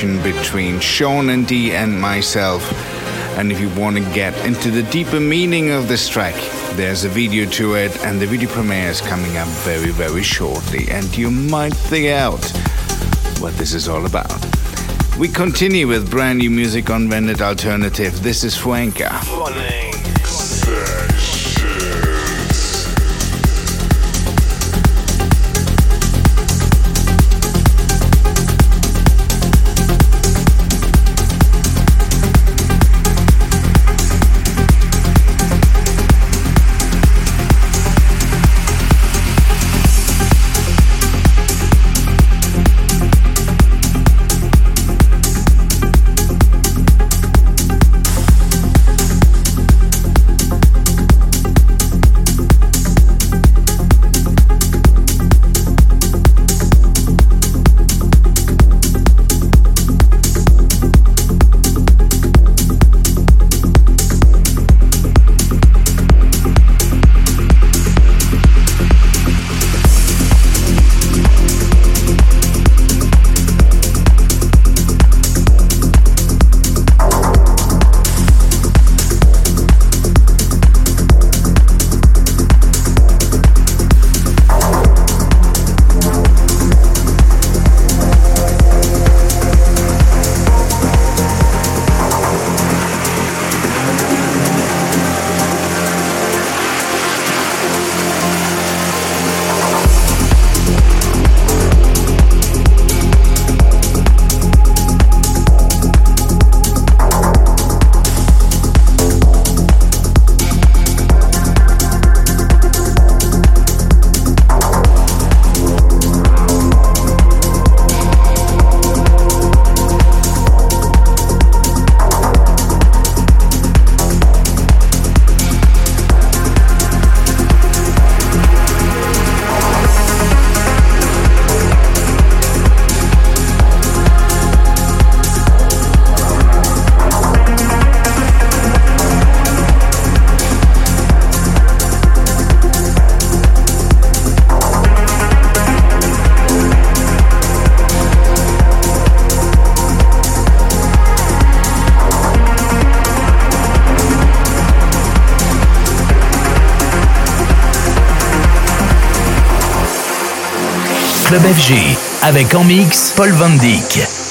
Between Sean and D and myself. And if you want to get into the deeper meaning of this track, there's a video to it, and the video premiere is coming up very, very shortly, and you might think out what this is all about. We continue with brand new music on Vandit Alternative. This is Fuenka. Avec en mix Paul Van Dyk.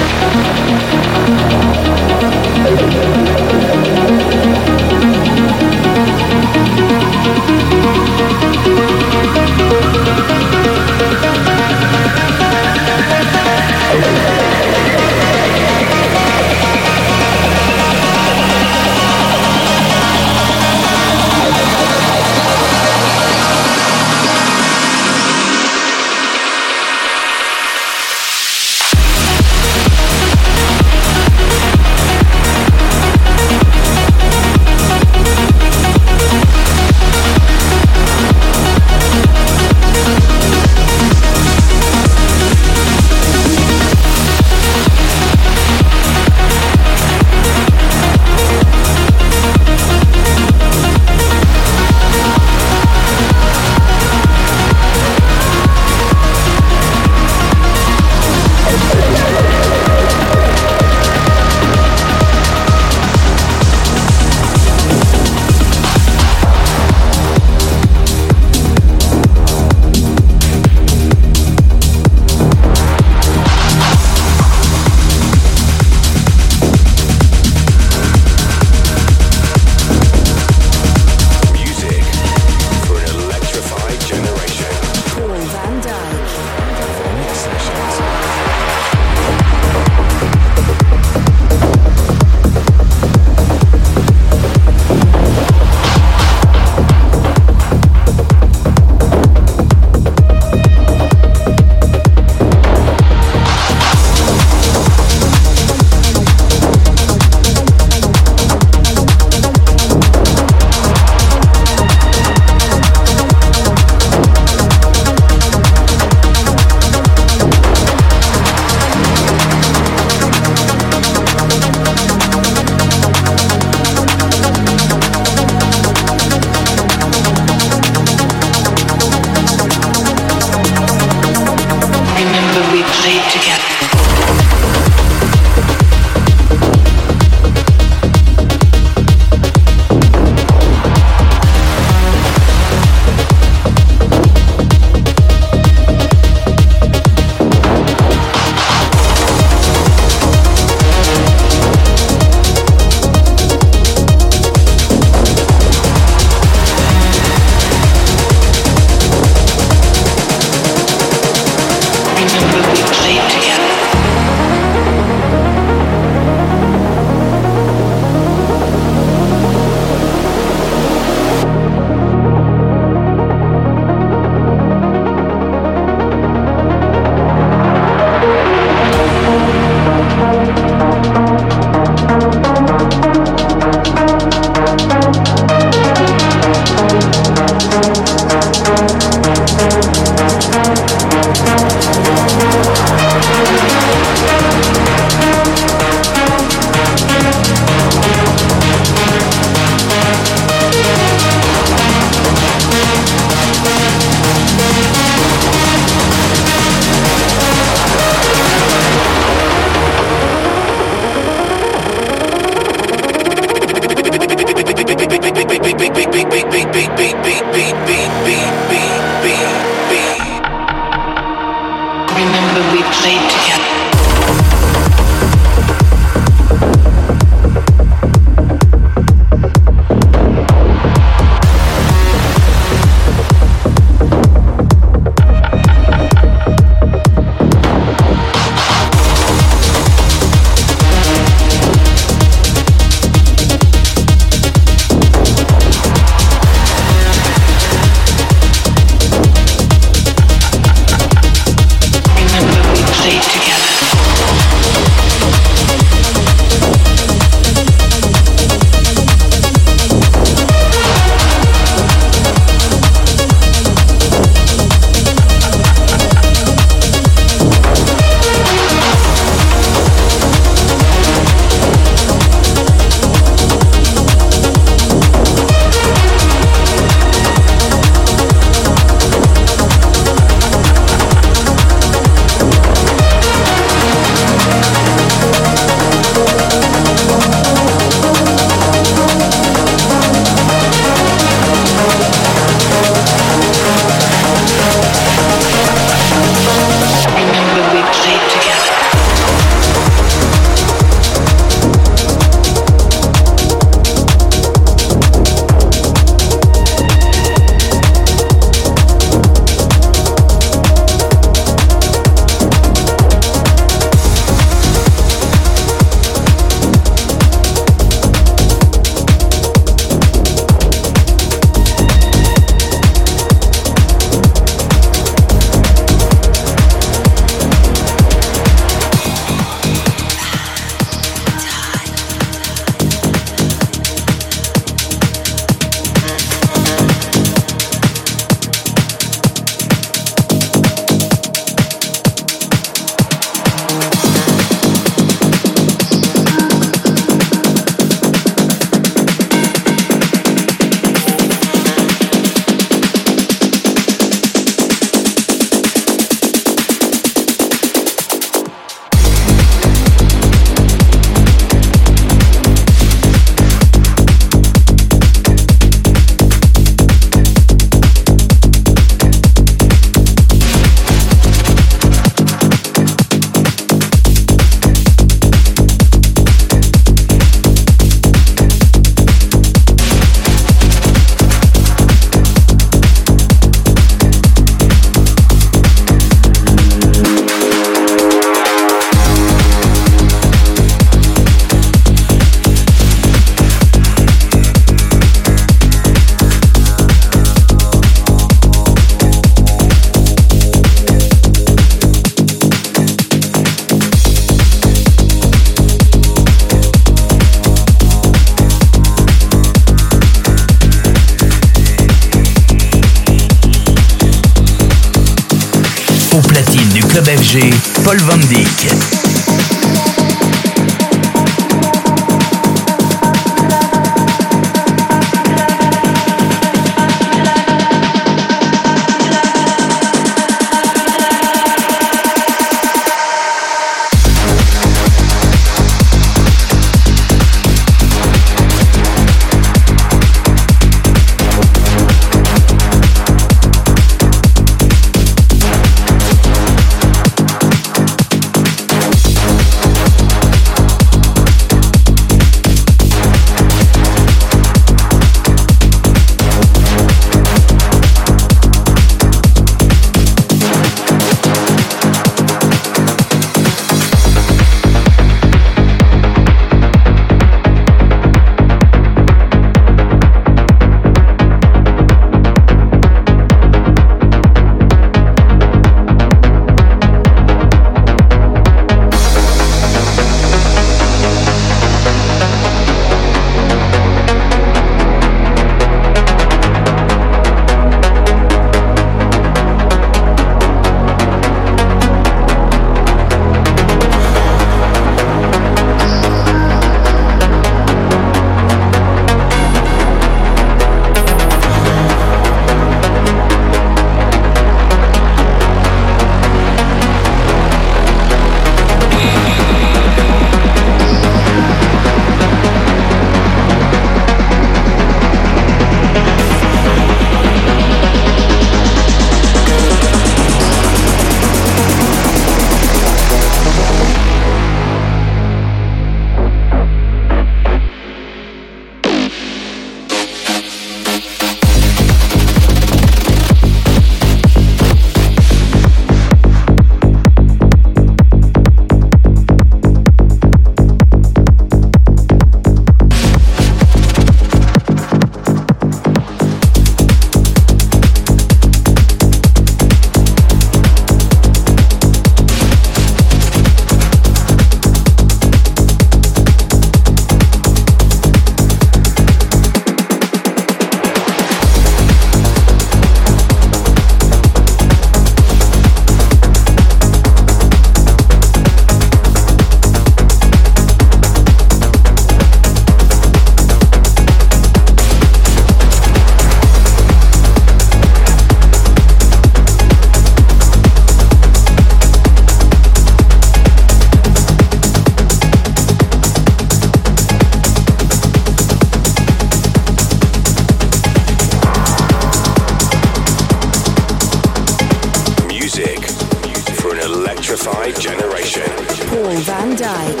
Electrified Generation. Paul Van Dyk.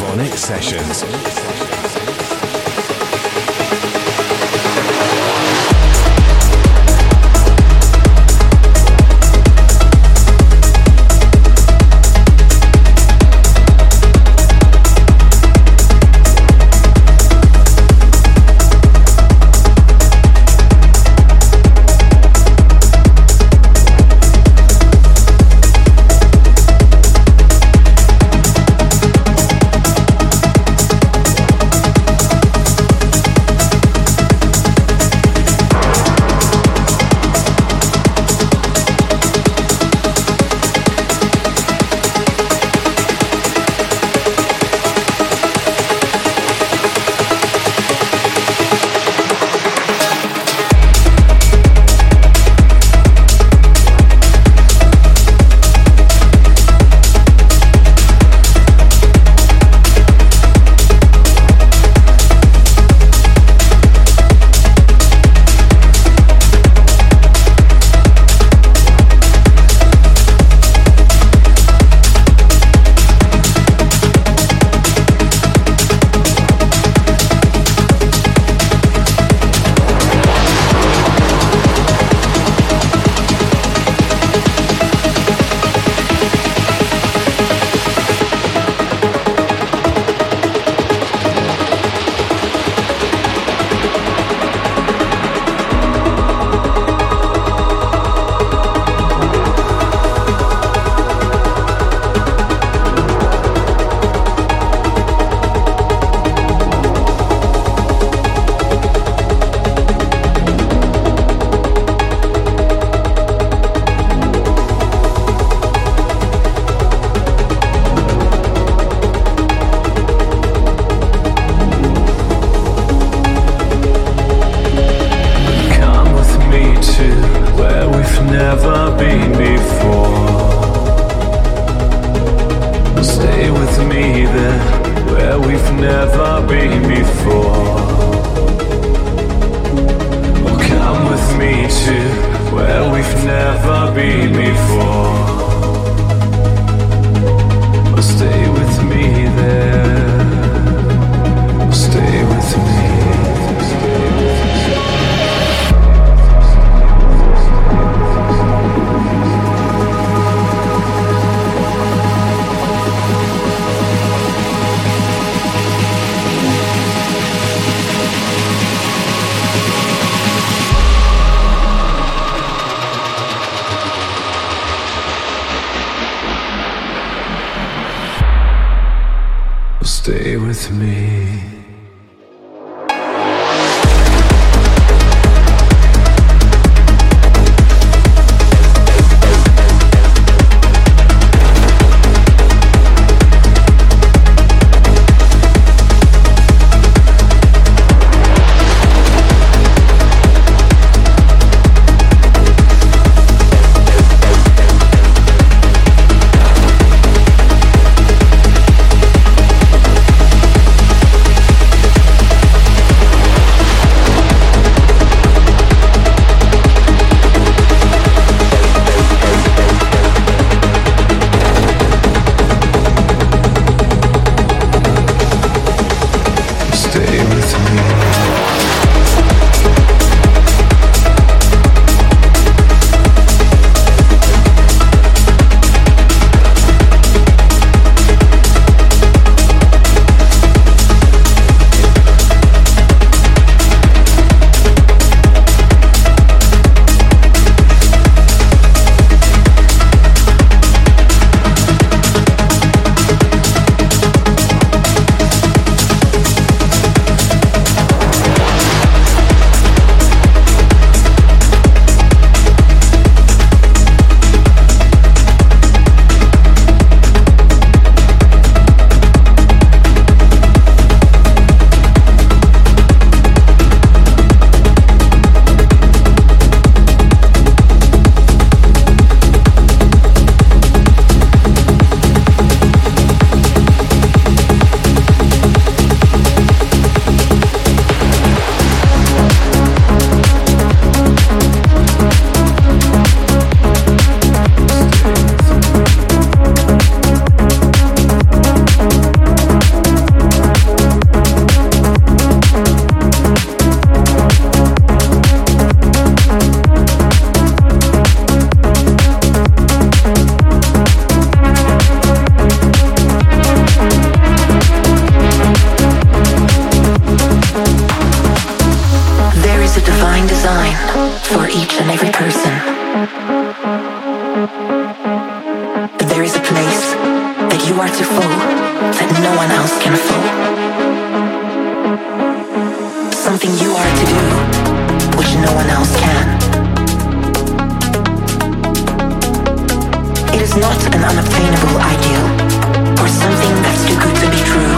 VONYC Sessions. something you are to do, which no one else can. It is not an unobtainable ideal, or something that's too good to be true.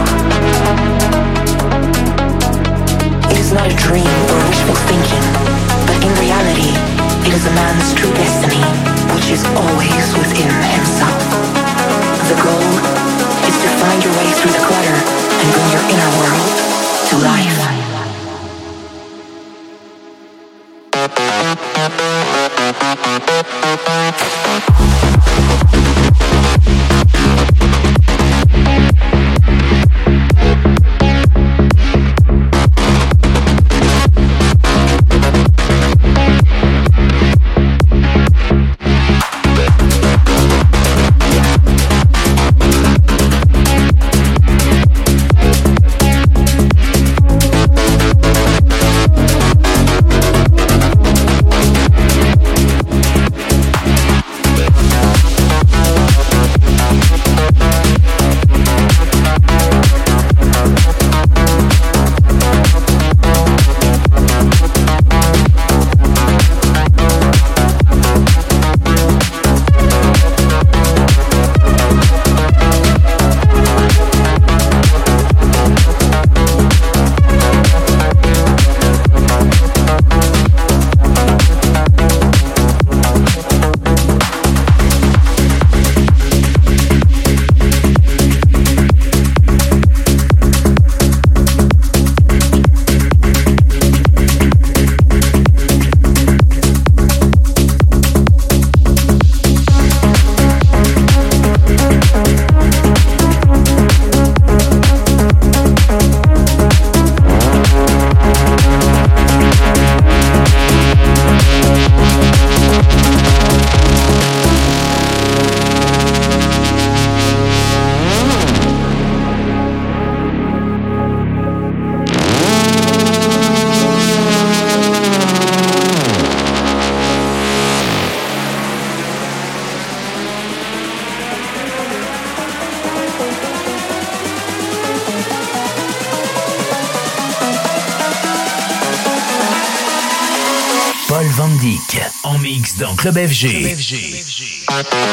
It is not a dream or wishful thinking, but in reality, it is a man's true destiny, which is always within himself. The goal is to find your way through the clutter and bring your inner world to life. Mix dans Club FG. Club FG.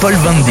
Paul Van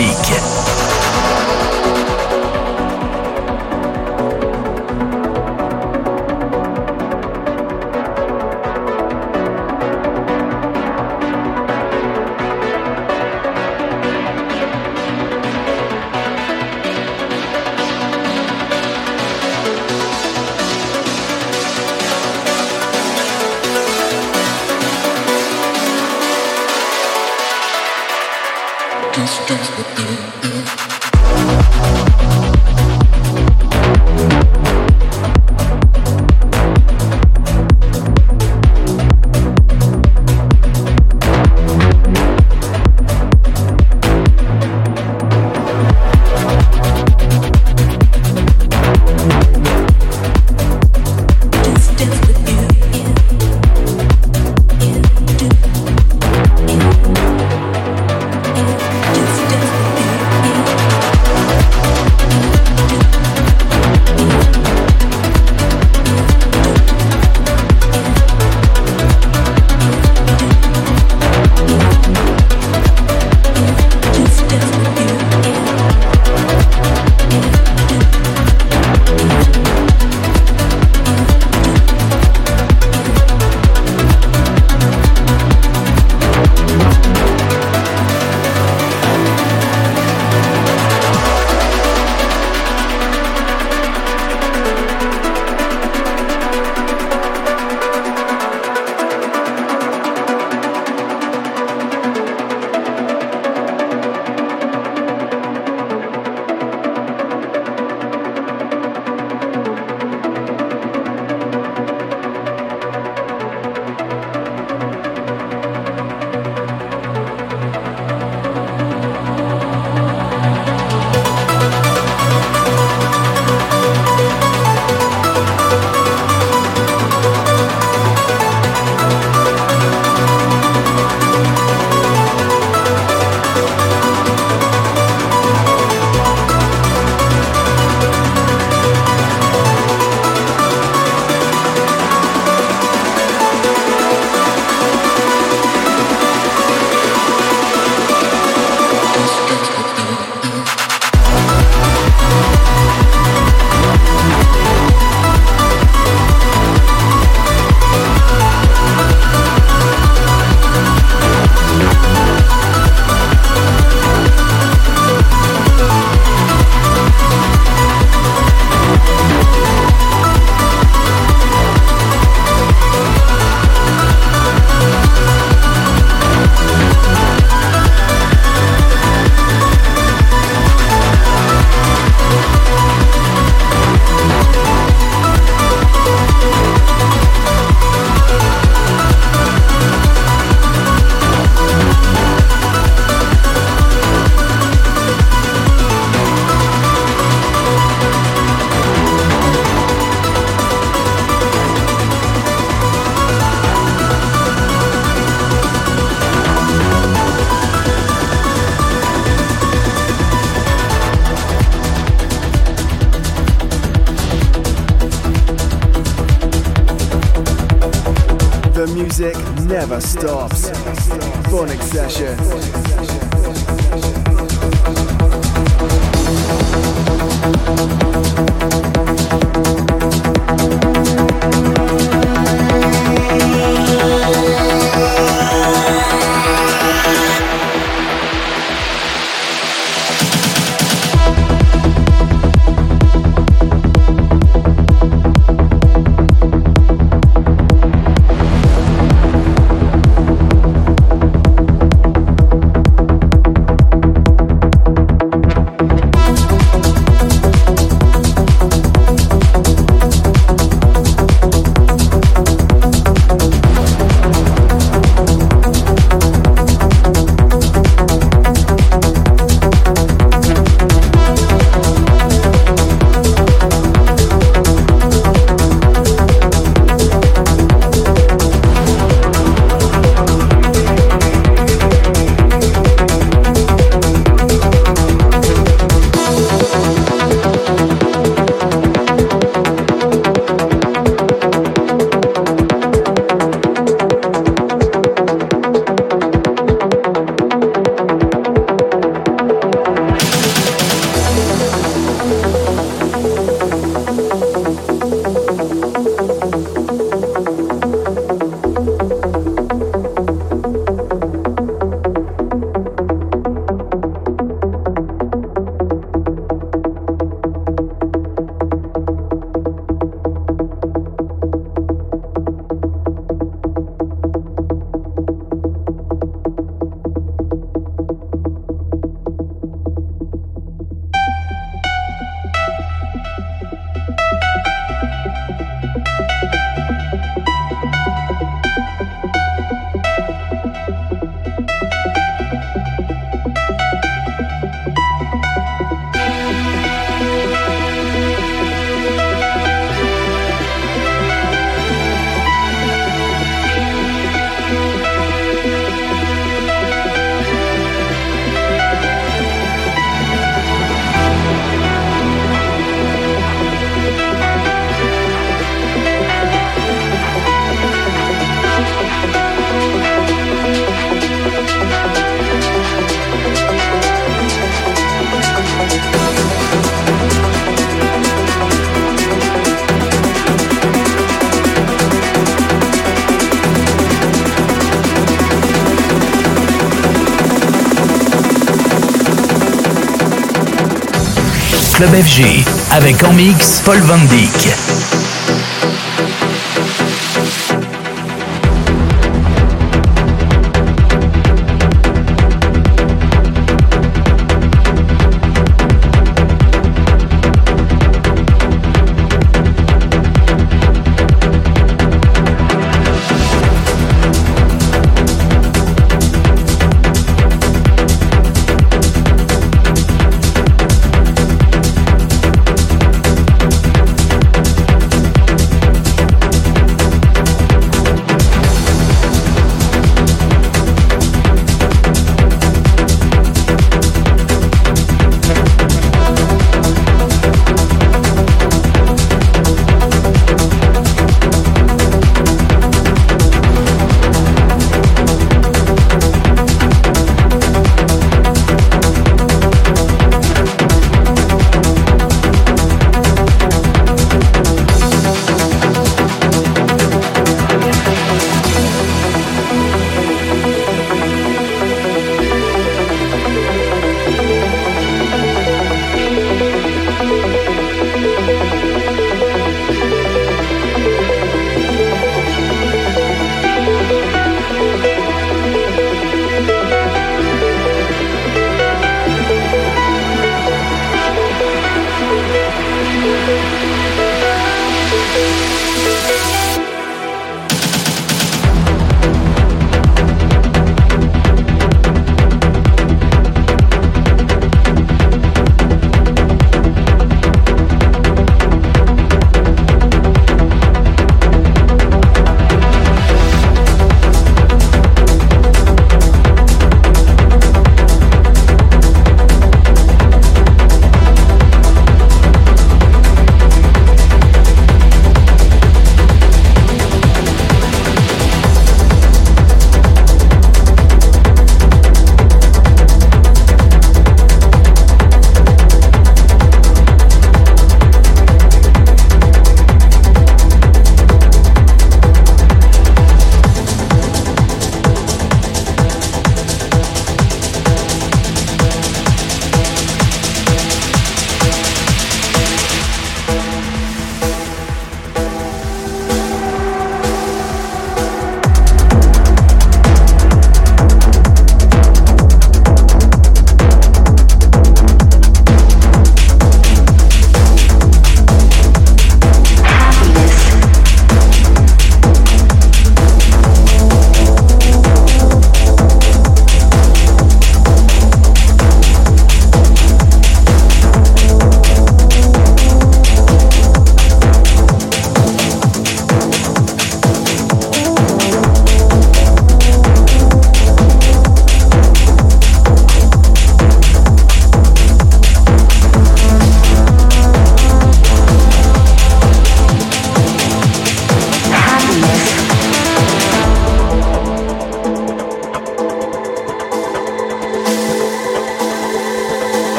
Club FG avec en mix Paul Van Dyk.